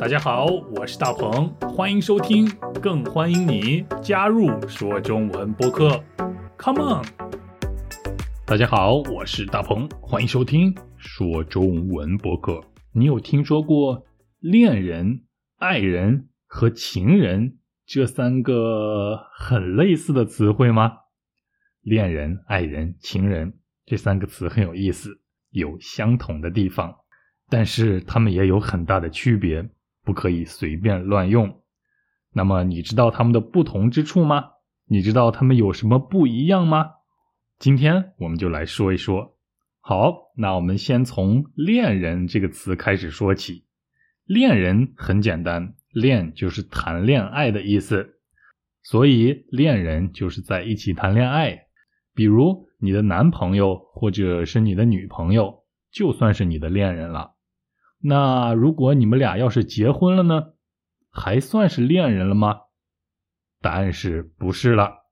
大家好，我是大鹏，欢迎收听，更欢迎你加入说中文播客。Come on！大家好，我是大鹏，欢迎收听说中文播客。你有听说过恋人、爱人和情人这三个很类似的词汇吗？恋人、爱人、情人这三个词很有意思，有相同的地方，但是它们也有很大的区别。不可以随便乱用。那么你知道它们的不同之处吗？你知道它们有什么不一样吗？今天我们就来说一说。好，那我们先从“恋人”这个词开始说起。恋人很简单，恋就是谈恋爱的意思，所以恋人就是在一起谈恋爱。比如你的男朋友或者是你的女朋友，就算是你的恋人了。那如果你们俩要是结婚了呢，还算是恋人了吗？答案是不是了。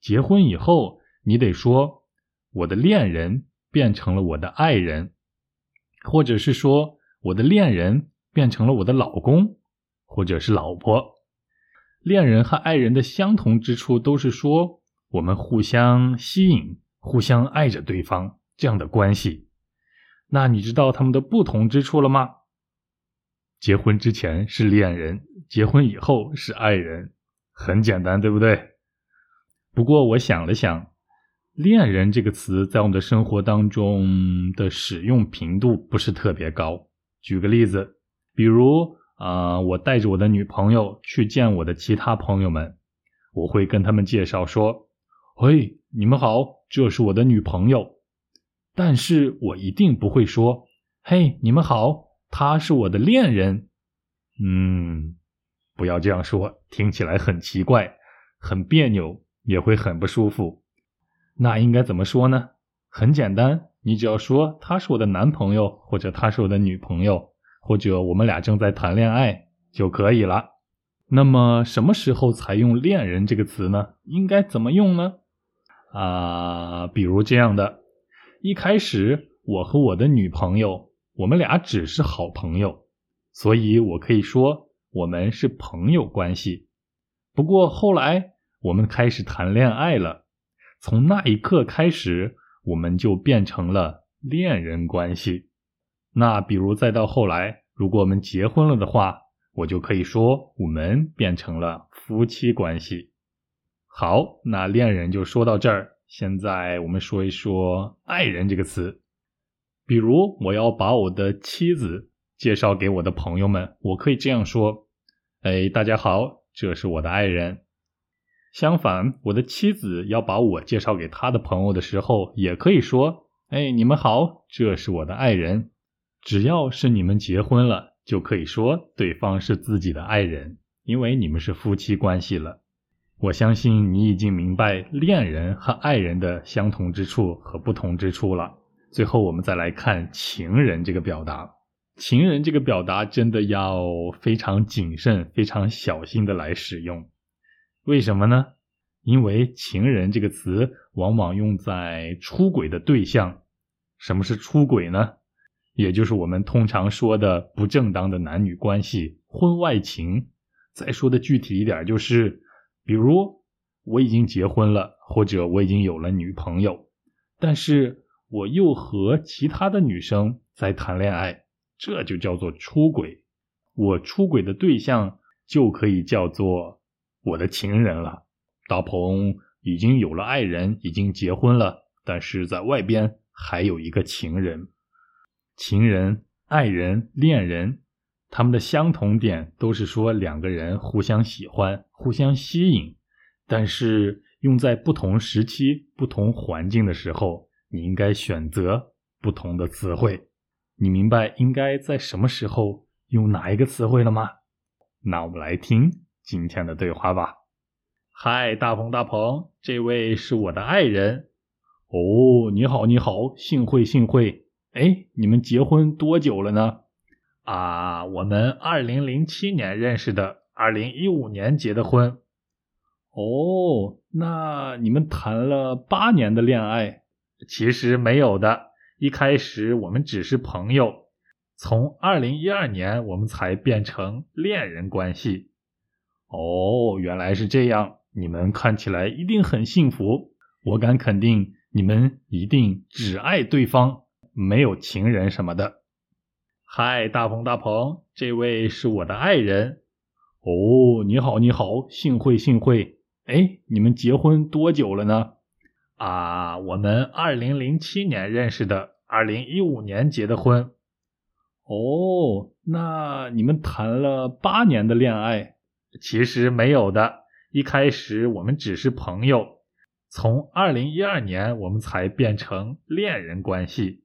结婚以后，你得说我的恋人变成了我的爱人，或者是说我的恋人变成了我的老公，或者是老婆。恋人和爱人的相同之处都是说我们互相吸引、互相爱着对方这样的关系。那你知道他们的不同之处了吗？结婚之前是恋人，结婚以后是爱人，很简单，对不对？不过我想了想，“恋人”这个词在我们的生活当中的使用频度不是特别高。举个例子，比如啊，我带着我的女朋友去见我的其他朋友们，我会跟他们介绍说：“嘿，你们好，这是我的女朋友。”但是我一定不会说：“嘿，你们好，他是我的恋人。”嗯，不要这样说，听起来很奇怪，很别扭，也会很不舒服。那应该怎么说呢？很简单，你只要说他是我的男朋友，或者他是我的女朋友，或者我们俩正在谈恋爱就可以了。那么什么时候才用“恋人”这个词呢？应该怎么用呢？啊，比如这样的。一开始，我和我的女朋友，我们俩只是好朋友，所以我可以说我们是朋友关系。不过后来我们开始谈恋爱了，从那一刻开始，我们就变成了恋人关系。那比如再到后来，如果我们结婚了的话，我就可以说我们变成了夫妻关系。好，那恋人就说到这儿。现在我们说一说“爱人”这个词。比如，我要把我的妻子介绍给我的朋友们，我可以这样说：“哎，大家好，这是我的爱人。”相反，我的妻子要把我介绍给她的朋友的时候，也可以说：“哎，你们好，这是我的爱人。”只要是你们结婚了，就可以说对方是自己的爱人，因为你们是夫妻关系了。我相信你已经明白恋人和爱人的相同之处和不同之处了。最后，我们再来看情人这个表达。情人这个表达真的要非常谨慎、非常小心的来使用。为什么呢？因为情人这个词往往用在出轨的对象。什么是出轨呢？也就是我们通常说的不正当的男女关系、婚外情。再说的具体一点，就是。比如我已经结婚了，或者我已经有了女朋友，但是我又和其他的女生在谈恋爱，这就叫做出轨。我出轨的对象就可以叫做我的情人了。大鹏已经有了爱人，已经结婚了，但是在外边还有一个情人。情人、爱人、恋人。他们的相同点都是说两个人互相喜欢、互相吸引，但是用在不同时期、不同环境的时候，你应该选择不同的词汇。你明白应该在什么时候用哪一个词汇了吗？那我们来听今天的对话吧。嗨，大鹏，大鹏，这位是我的爱人。哦，你好，你好，幸会，幸会。哎，你们结婚多久了呢？啊，我们二零零七年认识的，二零一五年结的婚。哦，那你们谈了八年的恋爱？其实没有的，一开始我们只是朋友，从二零一二年我们才变成恋人关系。哦，原来是这样。你们看起来一定很幸福，我敢肯定，你们一定只爱对方，没有情人什么的。嗨，大鹏大鹏，这位是我的爱人。哦，你好你好，幸会幸会。哎，你们结婚多久了呢？啊，我们二零零七年认识的，二零一五年结的婚。哦，那你们谈了八年的恋爱？其实没有的。一开始我们只是朋友，从二零一二年我们才变成恋人关系。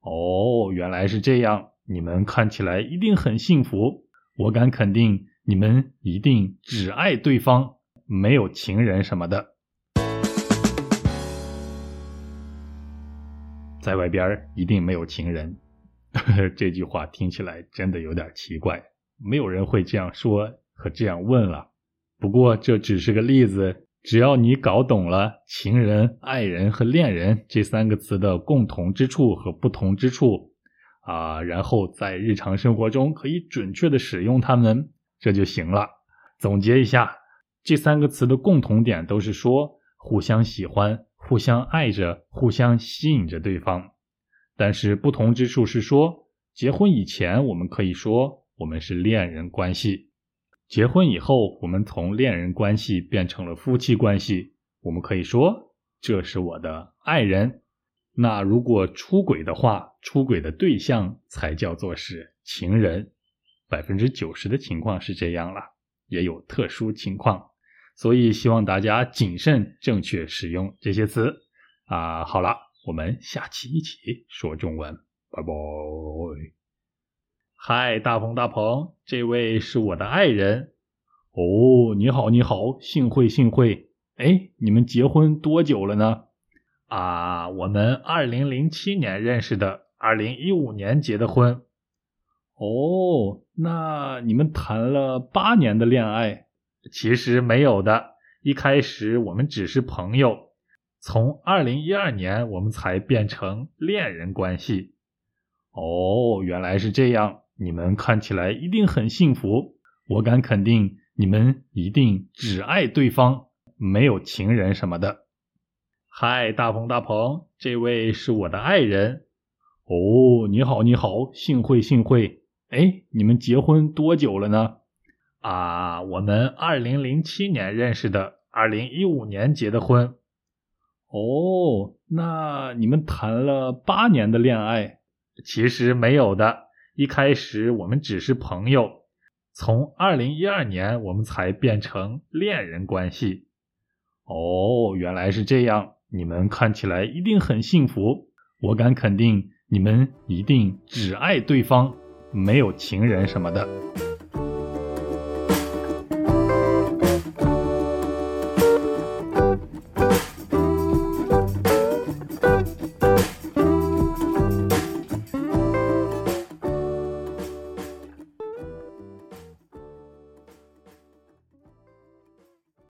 哦，原来是这样。你们看起来一定很幸福，我敢肯定，你们一定只爱对方，没有情人什么的。在外边一定没有情人，这句话听起来真的有点奇怪，没有人会这样说和这样问了。不过这只是个例子，只要你搞懂了情人、爱人和恋人这三个词的共同之处和不同之处，啊，然后在日常生活中可以准确的使用它们，这就行了。总结一下，这三个词的共同点都是说互相喜欢、互相爱着、互相吸引着对方，但是不同之处是说，结婚以前我们可以说我们是恋人关系。结婚以后，我们从恋人关系变成了夫妻关系，我们可以说这是我的爱人。那如果出轨的话，出轨的对象才叫做是情人。百分之九十的情况是这样了，也有特殊情况，所以希望大家谨慎正确使用这些词啊。好了，我们下期一起说中文，拜拜。嗨，大鹏大鹏，这位是我的爱人。哦，你好你好，幸会幸会。哎，你们结婚多久了呢？啊，我们二零零七年认识的，二零一五年结的婚。哦，那你们谈了八年的恋爱？其实没有的，一开始我们只是朋友，从二零一二年我们才变成恋人关系。哦，原来是这样。你们看起来一定很幸福，我敢肯定，你们一定只爱对方，没有情人什么的。嗨，大鹏大鹏，这位是我的爱人。哦，你好你好，幸会幸会。哎，你们结婚多久了呢？啊，我们二零零七年认识的，二零一五年结的婚。哦，那你们谈了八年的恋爱？其实没有的。一开始我们只是朋友，从二零一二年我们才变成恋人关系。哦，原来是这样。你们看起来一定很幸福，我敢肯定，你们一定只爱对方，没有情人什么的。